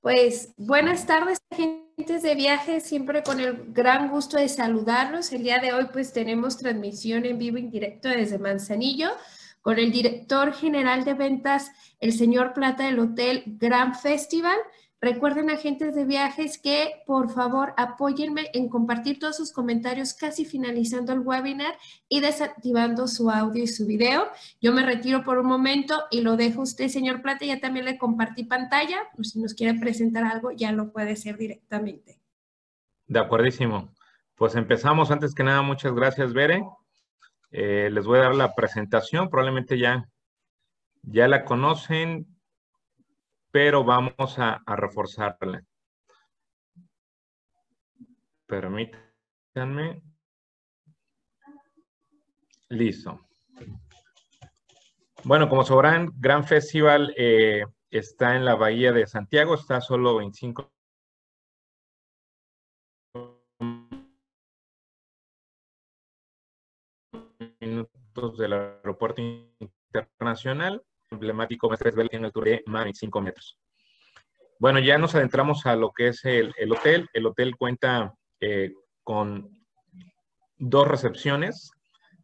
Pues buenas tardes, agentes de viaje, siempre con el gran gusto de saludarlos. El día de hoy pues tenemos transmisión en vivo en directo desde Manzanillo con el director general de ventas, el señor Plata del Hotel Gran Festival. Recuerden, agentes de viajes, que por favor apóyenme en compartir todos sus comentarios casi finalizando el webinar y desactivando su audio y su video. Yo me retiro por un momento y lo dejo usted, señor Plata. Ya también le compartí pantalla. Si nos quiere presentar algo, ya lo puede hacer directamente. De acuerdísimo. Pues empezamos. Antes que nada, muchas gracias, Bere. Eh, les voy a dar la presentación. Probablemente ya, ya la conocen pero vamos a, reforzarla. Permítanme. Listo. Bueno, como sabrán, Gran Festival eh, está en la Bahía de Santiago, está solo 25 minutos del aeropuerto internacional emblemático Mestres en altura de más de 5 metros. Bueno, ya nos adentramos a lo que es el, hotel. El hotel cuenta eh, con dos recepciones.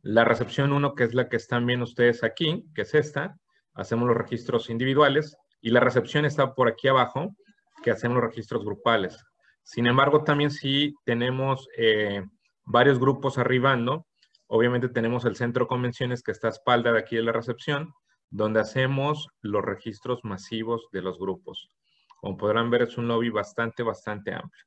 La recepción 1, que es la que están viendo ustedes aquí, que es esta, hacemos los registros individuales. Y la recepción está por aquí abajo, que hacemos los registros grupales. Sin embargo, también sí tenemos eh, varios grupos arribando. Obviamente tenemos el centro de convenciones que está a espalda de aquí de la recepción donde hacemos los registros masivos de los grupos. Como podrán ver, es un lobby bastante, bastante amplio.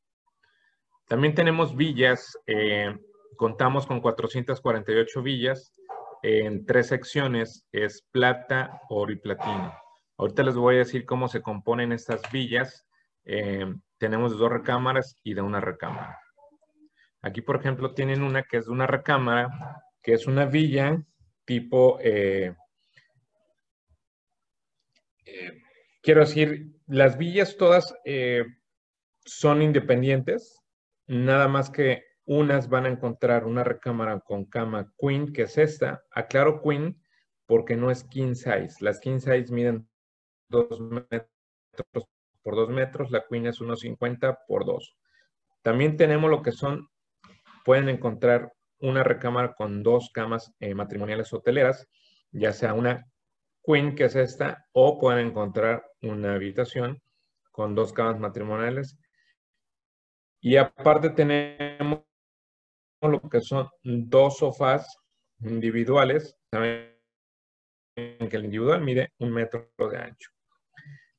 También tenemos villas, eh, contamos con 448 villas en tres secciones, es plata, oro y platino. Ahorita les voy a decir cómo se componen estas villas. Eh, tenemos dos recámaras y de una recámara. Aquí, por ejemplo, tienen una que es de una recámara, que es una villa tipo eh, eh, quiero decir, las villas todas eh, son independientes, nada más que unas van a encontrar una recámara con cama queen, que es esta. Aclaro queen porque no es king size. Las king size miden 2 metros por 2 metros, la queen es 1,50 por 2. También tenemos lo que son, pueden encontrar una recámara con dos camas eh, matrimoniales hoteleras, ya sea una queen, que es esta, o pueden encontrar una habitación con dos camas matrimoniales. Y aparte tenemos lo que son dos sofás individuales. Saben que el individual mide un metro de ancho.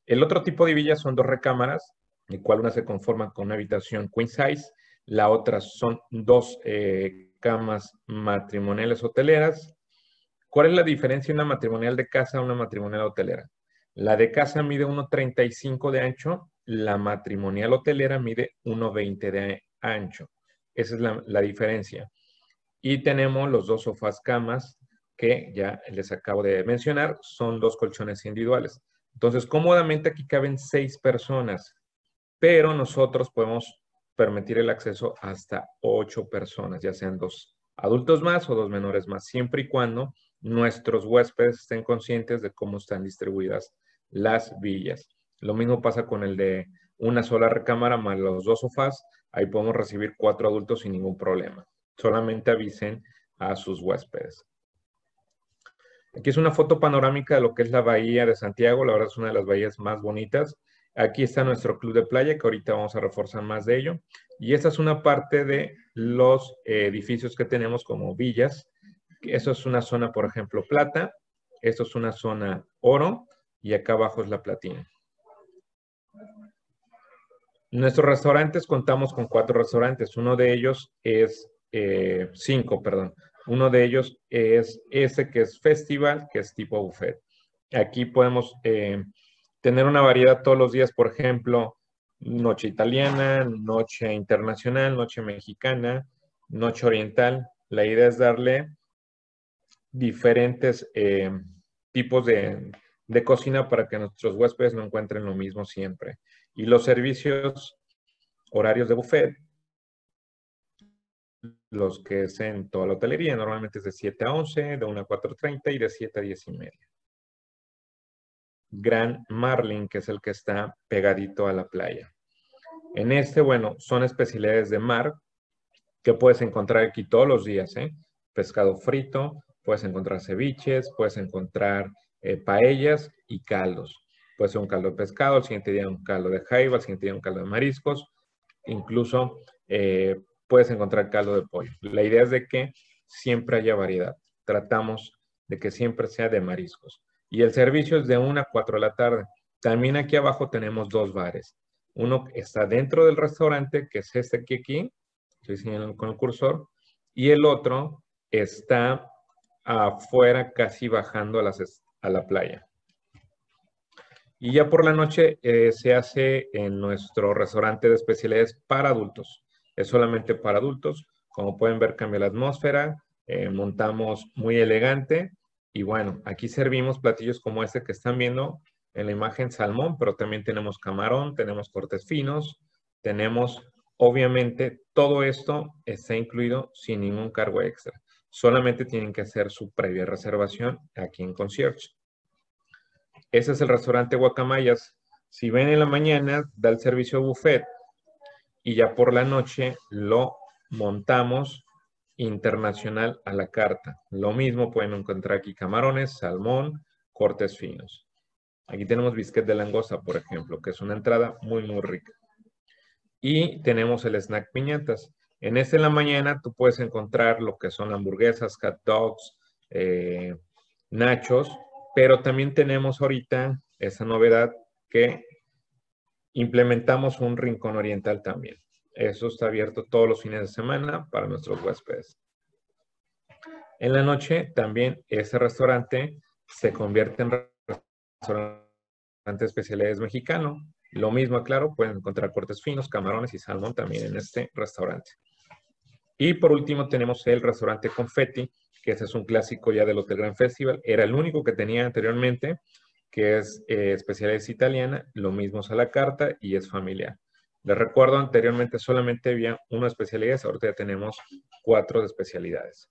El otro tipo de villa son dos recámaras, el cual una se conforma con una habitación queen size, la otra son dos eh, camas matrimoniales hoteleras, ¿Cuál es la diferencia una matrimonial de casa a una matrimonial hotelera? La de casa mide 1,35 de ancho, la matrimonial hotelera mide 1,20 de ancho. Esa es la, diferencia. Y tenemos los dos sofás camas que ya les acabo de mencionar, son dos colchones individuales. Entonces, cómodamente aquí caben seis personas, pero nosotros podemos permitir el acceso hasta ocho personas, ya sean dos adultos más o dos menores más, siempre y cuando nuestros huéspedes estén conscientes de cómo están distribuidas las villas. Lo mismo pasa con el de una sola recámara más los dos sofás. Ahí podemos recibir cuatro adultos sin ningún problema. Solamente avisen a sus huéspedes. Aquí es una foto panorámica de lo que es la bahía de Santiago. La verdad es una de las bahías más bonitas. Aquí está nuestro club de playa, que ahorita vamos a reforzar más de ello. Y esta es una parte de los edificios que tenemos como villas eso es una zona, por ejemplo, plata. Esto es una zona oro. Y acá abajo es la platina. Nuestros restaurantes contamos con cuatro restaurantes. Uno de ellos es, eh, cinco, perdón. Uno de ellos es ese que es festival, que es tipo buffet. Aquí podemos eh, tener una variedad todos los días, por ejemplo, noche italiana, noche internacional, noche mexicana, noche oriental. La idea es darle diferentes eh, tipos de, cocina para que nuestros huéspedes no encuentren lo mismo siempre. Y los servicios horarios de buffet, los que es en toda la hotelería, normalmente es de 7 a 11, de 1 a 4.30 y de 7 a 10 y media. Gran Marlin, que es el que está pegadito a la playa. En este, bueno, son especialidades de mar que puedes encontrar aquí todos los días, ¿eh? Pescado frito, puedes encontrar ceviches, puedes encontrar eh, paellas y caldos. Puede ser un caldo de pescado, el siguiente día un caldo de jaiba, el siguiente día un caldo de mariscos, incluso eh, puedes encontrar caldo de pollo. La idea es de que siempre haya variedad. Tratamos de que siempre sea de mariscos. Y el servicio es de 1 a 4 de la tarde. También aquí abajo tenemos dos bares. Uno está dentro del restaurante, que es este aquí, aquí, estoy señalando con el cursor, y el otro está afuera, casi bajando a, la playa. Y ya por la noche eh, se hace en nuestro restaurante de especialidades para adultos. Es solamente para adultos. Como pueden ver, cambia la atmósfera. Eh, montamos muy elegante. Y bueno, aquí servimos platillos como este que están viendo en la imagen salmón, pero también tenemos camarón, tenemos cortes finos, tenemos, obviamente, todo esto está incluido sin ningún cargo extra. Solamente tienen que hacer su previa reservación aquí en Concierge. Ese es el restaurante Guacamayas. Si ven en la mañana, da el servicio buffet y ya por la noche lo montamos internacional a la carta. Lo mismo pueden encontrar aquí camarones, salmón, cortes finos. Aquí tenemos biscuit de langosta, por ejemplo, que es una entrada muy, muy rica. Y tenemos el snack piñatas. En este en la mañana tú puedes encontrar lo que son hamburguesas, hot dogs, eh, nachos, pero también tenemos ahorita esa novedad que implementamos un rincón oriental también. Eso está abierto todos los fines de semana para nuestros huéspedes. En la noche también ese restaurante se convierte en restaurante especialidades mexicano. Lo mismo, claro, pueden encontrar cortes finos, camarones y salmón también en este restaurante. Y por último tenemos el restaurante Confetti, que ese es un clásico ya del Hotel Grand Festival. Era el único que tenía anteriormente, que es eh, especialidades italiana, lo mismo es a la carta y es familiar. Les recuerdo, anteriormente solamente había una especialidad, ahorita ya tenemos cuatro de especialidades.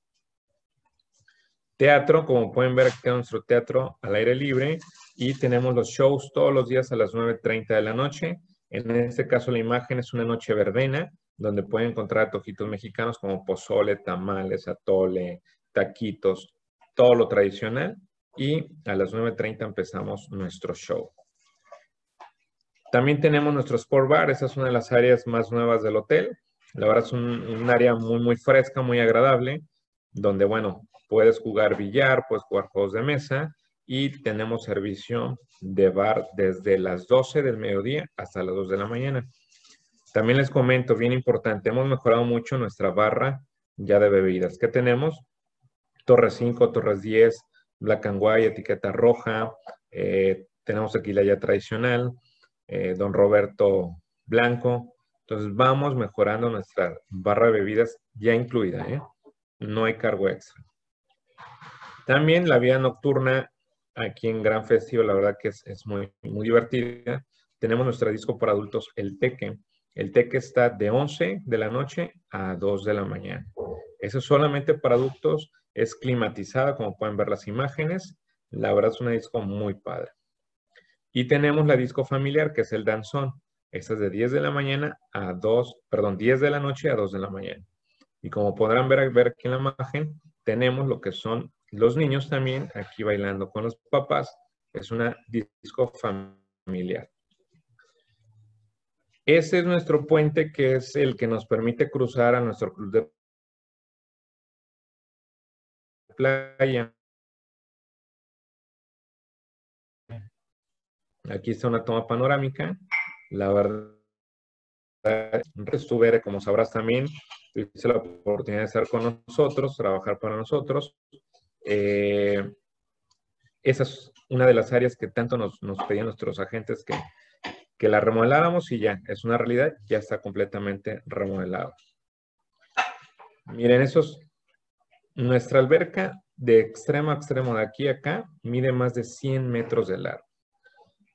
Teatro, como pueden ver, está nuestro teatro al aire libre y tenemos los shows todos los días a las 9.30 de la noche. En este caso la imagen es una noche verdena, donde pueden encontrar tojitos mexicanos como pozole, tamales, atole, taquitos, todo lo tradicional. Y a las 9.30 empezamos nuestro show. También tenemos nuestro Sport Bar. Esa es una de las áreas más nuevas del hotel. La verdad es un, área muy, muy fresca, muy agradable, donde, bueno, puedes jugar billar, puedes jugar juegos de mesa y tenemos servicio de bar desde las 12 del mediodía hasta las 2 de la mañana. También les comento, bien importante, hemos mejorado mucho nuestra barra ya de bebidas. ¿Qué tenemos? Torres 5, Torres 10, Black and White, etiqueta roja. Eh, tenemos aquí la ya tradicional, eh, Don Roberto Blanco. Entonces vamos mejorando nuestra barra de bebidas ya incluida. ¿eh? No hay cargo extra. También la vida nocturna aquí en Gran Festival, la verdad que es, muy, muy divertida. Tenemos nuestra disco para adultos, el Teque. El TEC está de 11 de la noche a 2 de la mañana. Eso solamente para adultos, es climatizada, como pueden ver las imágenes. La verdad es una disco muy padre. Y tenemos la disco familiar, que es el danzón. Esta es de 10 de la mañana a 2, perdón, 10 de la noche a 2 de la mañana. Y como podrán ver, ver aquí en la imagen, tenemos lo que son los niños también aquí bailando con los papás. Es una disco familiar. Ese es nuestro puente que es el que nos permite cruzar a nuestro club de playa. Aquí está una toma panorámica. La verdad, estuve, como sabrás también, tuve la oportunidad de estar con nosotros, trabajar para nosotros. Eh, esa es una de las áreas que tanto nos pedían nuestros agentes que que la remodeláramos y ya, es una realidad, ya está completamente remodelado. Miren, esos, nuestra alberca de extremo a extremo de aquí a acá mide más de 100 metros de largo.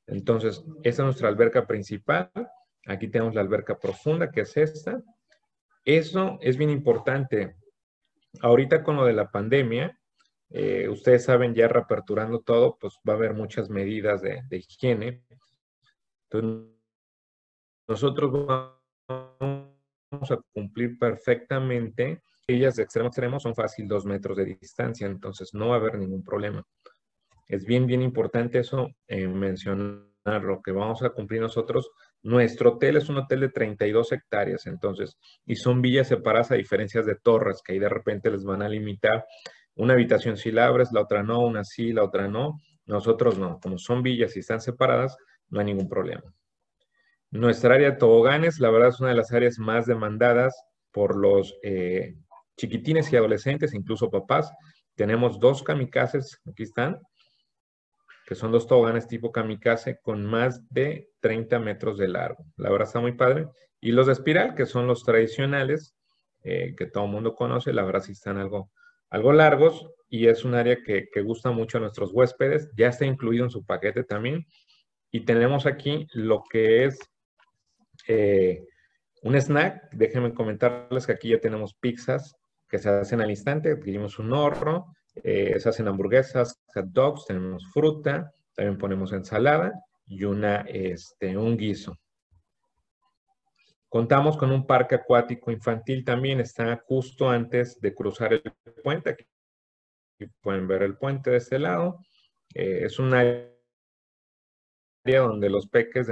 Entonces, esa es nuestra alberca principal. Aquí tenemos la alberca profunda, que es esta. Eso es bien importante. Ahorita con lo de la pandemia, eh, ustedes saben, ya reaperturando todo, pues va a haber muchas medidas de, de higiene. Entonces, nosotros vamos a cumplir perfectamente. Ellas de extremo a extremo son fácil dos metros de distancia, entonces no va a haber ningún problema. Es bien, bien importante eso, eh, mencionar lo que vamos a cumplir nosotros. Nuestro hotel es un hotel de 32 hectáreas, entonces, y son villas separadas a diferencias de torres, que ahí de repente les van a limitar. Una habitación si la abres, la otra no, una sí, la otra no. Nosotros no, como son villas y están separadas, no hay ningún problema. Nuestra área de toboganes, la verdad, es una de las áreas más demandadas por los eh, chiquitines y adolescentes, incluso papás. Tenemos dos kamikazes, aquí están, que son dos toboganes tipo kamikaze con más de 30 metros de largo. La verdad está muy padre. Y los de espiral, que son los tradicionales, eh, que todo el mundo conoce, la verdad sí están algo, algo largos y es un área que, gusta mucho a nuestros huéspedes. Ya está incluido en su paquete también. Y tenemos aquí lo que es eh, un snack. Déjenme comentarles que aquí ya tenemos pizzas que se hacen al instante. Adquirimos un horno, eh, se hacen hamburguesas, hot dogs, tenemos fruta, también ponemos ensalada y una, este, un guiso. Contamos con un parque acuático infantil también, está justo antes de cruzar el puente. Aquí pueden ver el puente de este lado. Eh, es un donde los peques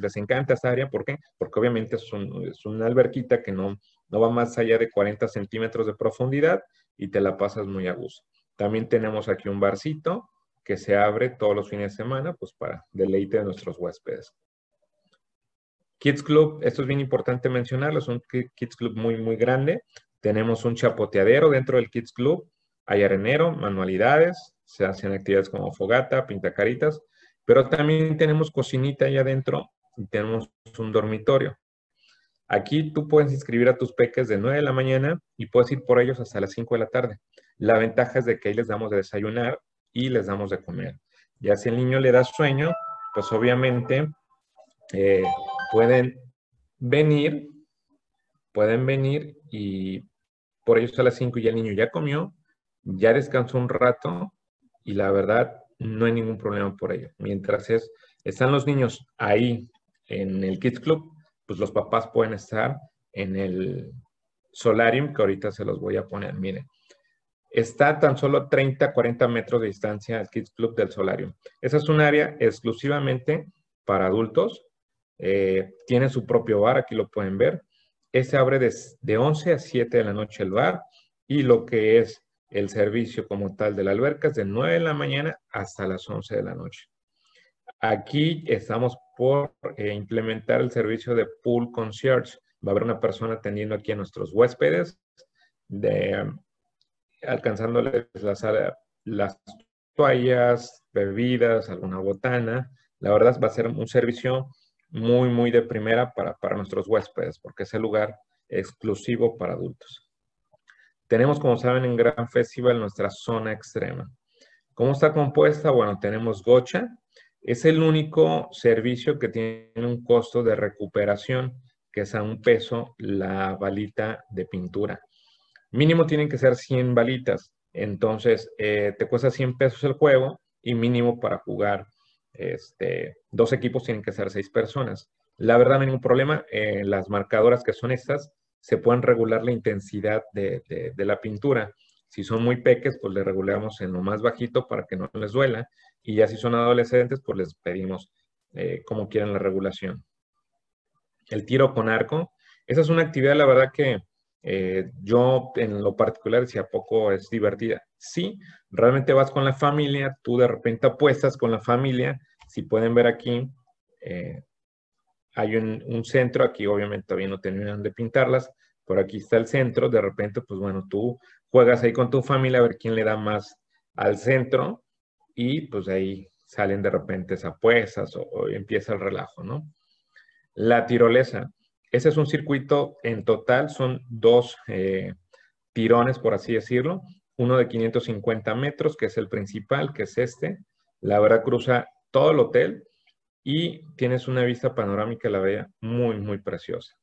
les encanta esa área. ¿Por qué? Porque obviamente es, es una alberquita que no, no va más allá de 40 centímetros de profundidad y te la pasas muy a gusto. También tenemos aquí un barcito que se abre todos los fines de semana, pues para deleite de nuestros huéspedes. Kids Club, esto es bien importante mencionarlo, es un Kids Club muy, muy grande. Tenemos un chapoteadero dentro del Kids Club, hay arenero, manualidades, se hacen actividades como fogata, pintacaritas, pero también tenemos cocinita ahí adentro y tenemos un dormitorio. Aquí tú puedes inscribir a tus peques de 9 de la mañana y puedes ir por ellos hasta las 5 de la tarde. La ventaja es de que ahí les damos de desayunar y les damos de comer. Ya si el niño le da sueño, pues obviamente eh, pueden venir, pueden venir y por ellos a las 5 ya el niño ya comió, ya descansó un rato y la verdad no hay ningún problema por ello. Mientras es, están los niños ahí en el Kids Club, pues los papás pueden estar en el solarium, que ahorita se los voy a poner. Miren, está tan solo 30, 40 metros de distancia el Kids Club del solarium. Esa es un área exclusivamente para adultos. Eh, tiene su propio bar, aquí lo pueden ver. Ese abre de, de 11 a 7 de la noche el bar y lo que es el servicio como tal de la alberca es de 9 de la mañana hasta las 11 de la noche. Aquí estamos por eh, implementar el servicio de pool concierge. Va a haber una persona atendiendo aquí a nuestros huéspedes, de, alcanzándoles las, las toallas, bebidas, alguna botana. La verdad va a ser un servicio muy, muy de primera para, para nuestros huéspedes, porque es el lugar exclusivo para adultos. Tenemos, como saben, en Gran Festival nuestra zona extrema. ¿Cómo está compuesta? Bueno, tenemos gocha, es el único servicio que tiene un costo de recuperación, que es a un peso la balita de pintura. Mínimo tienen que ser 100 balitas. Entonces, eh, te cuesta 100 pesos el juego y mínimo para jugar este, dos equipos tienen que ser seis personas. La verdad, no hay ningún problema. Eh, las marcadoras que son estas se pueden regular la intensidad de, de la pintura. Si son muy peques, pues le regulamos en lo más bajito para que no les duela. Y ya si son adolescentes, pues les pedimos eh, como quieran la regulación. El tiro con arco. Esa es una actividad, la verdad que eh, yo en lo particular, si a poco es divertida. Sí, realmente vas con la familia, tú de repente apuestas con la familia. Si pueden ver aquí, eh, hay un, centro, aquí obviamente todavía no terminan de pintarlas, por aquí está el centro, de repente, pues bueno, tú juegas ahí con tu familia a ver quién le da más al centro y pues ahí salen de repente apuestas o, empieza el relajo, ¿no? La tirolesa. Ese es un circuito en total, son dos eh, tirones, por así decirlo. Uno de 550 metros, que es el principal, que es este. La verdad cruza todo el hotel y tienes una vista panorámica, la vea, muy, muy preciosa.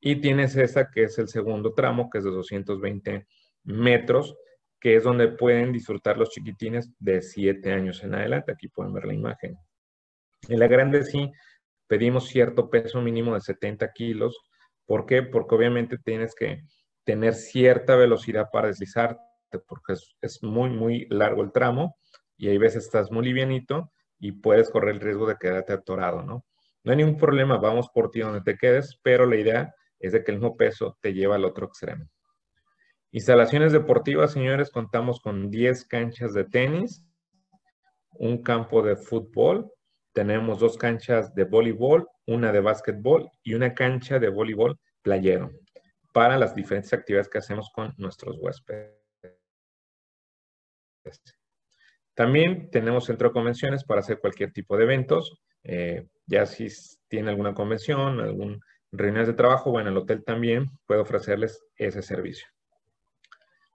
Y tienes esa que es el segundo tramo, que es de 220 metros, que es donde pueden disfrutar los chiquitines de 7 años en adelante. Aquí pueden ver la imagen. En la grande sí pedimos cierto peso mínimo de 70 kilos. ¿Por qué? Porque obviamente tienes que tener cierta velocidad para deslizarte, porque es, muy, muy largo el tramo y hay veces estás muy livianito y puedes correr el riesgo de quedarte atorado, ¿no? No hay ningún problema, vamos por ti donde te quedes, pero la idea es de que el mismo peso te lleva al otro extremo. Instalaciones deportivas, señores, contamos con 10 canchas de tenis, un campo de fútbol, tenemos dos canchas de voleibol, una de básquetbol y una cancha de voleibol playero para las diferentes actividades que hacemos con nuestros huéspedes. También tenemos centro de convenciones para hacer cualquier tipo de eventos. Eh, ya si tiene alguna convención, algún reuniones de trabajo, bueno, el hotel también puede ofrecerles ese servicio.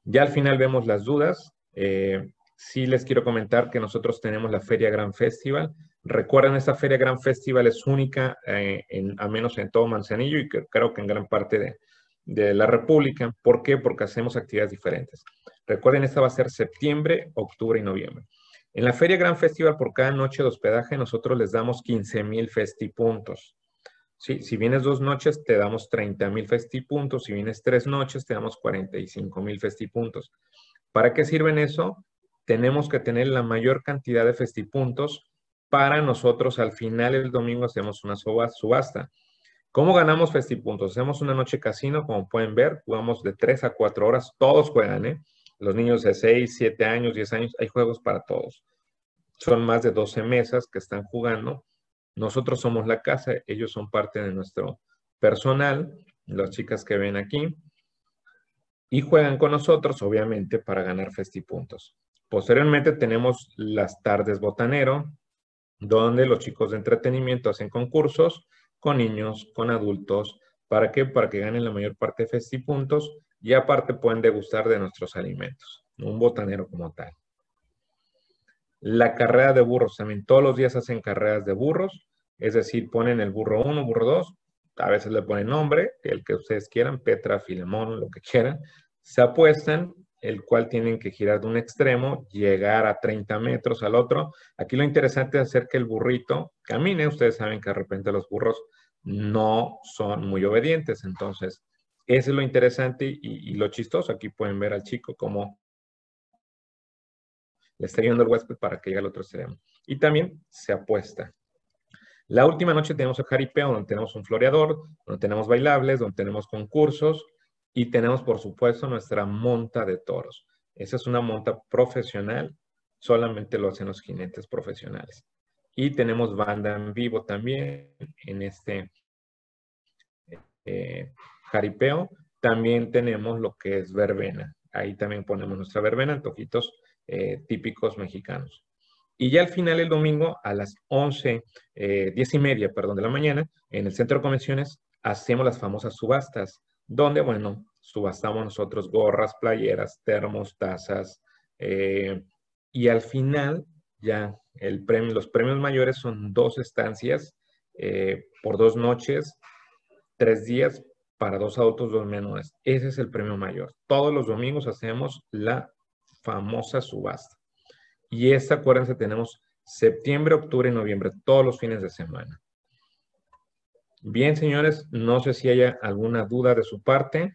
Ya al final vemos las dudas. Eh, sí les quiero comentar que nosotros tenemos la Feria Gran Festival. Recuerden, esta Feria Gran Festival es única, eh, a menos en todo Manzanillo y creo que en gran parte de la República. ¿Por qué? Porque hacemos actividades diferentes. Recuerden, esta va a ser septiembre, octubre y noviembre. En la Feria Gran Festival, por cada noche de hospedaje, nosotros les damos 15 mil festipuntos. ¿Sí? Si vienes dos noches, te damos 30 mil festipuntos. Si vienes tres noches, te damos 45 mil festipuntos. ¿Para qué sirven eso? Tenemos que tener la mayor cantidad de festipuntos para nosotros. Al final, el domingo, hacemos una subasta. ¿Cómo ganamos festipuntos? Hacemos una noche casino, como pueden ver, jugamos de 3 a 4 horas, todos juegan, ¿eh? Los niños de 6, 7 años, 10 años, hay juegos para todos. Son más de 12 mesas que están jugando. Nosotros somos la casa, ellos son parte de nuestro personal, las chicas que ven aquí, y juegan con nosotros, obviamente, para ganar festipuntos. Posteriormente tenemos las tardes botanero, donde los chicos de entretenimiento hacen concursos con niños, con adultos. ¿Para qué? Para que ganen la mayor parte de festipuntos y aparte pueden degustar de nuestros alimentos. Un botanero como tal. La carrera de burros, también todos los días hacen carreras de burros, es decir, ponen el burro 1, burro 2, a veces le ponen nombre, el que ustedes quieran, Petra, Filemón, lo que quieran, se apuestan, el cual tienen que girar de un extremo, llegar a 30 metros al otro. Aquí lo interesante es hacer que el burrito camine. Ustedes saben que de repente los burros no son muy obedientes. Entonces, eso es lo interesante y, lo chistoso. Aquí pueden ver al chico cómo le está yendo el huésped para que llegue al otro extremo. Y también se apuesta. La última noche tenemos el jaripeo, donde tenemos un floreador, donde tenemos bailables, donde tenemos concursos y tenemos, por supuesto, nuestra monta de toros. Esa es una monta profesional, solamente lo hacen los jinetes profesionales. Y tenemos banda en vivo también en este eh, jaripeo. También tenemos lo que es verbena. Ahí también ponemos nuestra verbena, antojitos eh, típicos mexicanos. Y ya al final el domingo a las 11, eh, 10 y media, perdón, de la mañana, en el centro de convenciones, hacemos las famosas subastas, donde, bueno, subastamos nosotros gorras, playeras, termos, tazas, eh, y al final ya el premio, los premios mayores son dos estancias eh, por dos noches, tres días para dos adultos, dos menores. Ese es el premio mayor. Todos los domingos hacemos la famosa subasta. Y esta, acuérdense, tenemos septiembre, octubre y noviembre, todos los fines de semana. Bien, señores, no sé si haya alguna duda de su parte.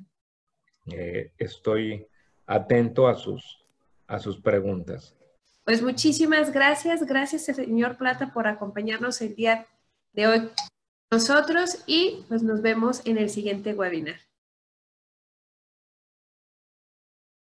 Eh, estoy atento a sus, a sus preguntas. Pues muchísimas gracias. Gracias, señor Plata, por acompañarnos el día de hoy nosotros y pues nos vemos en el siguiente webinar.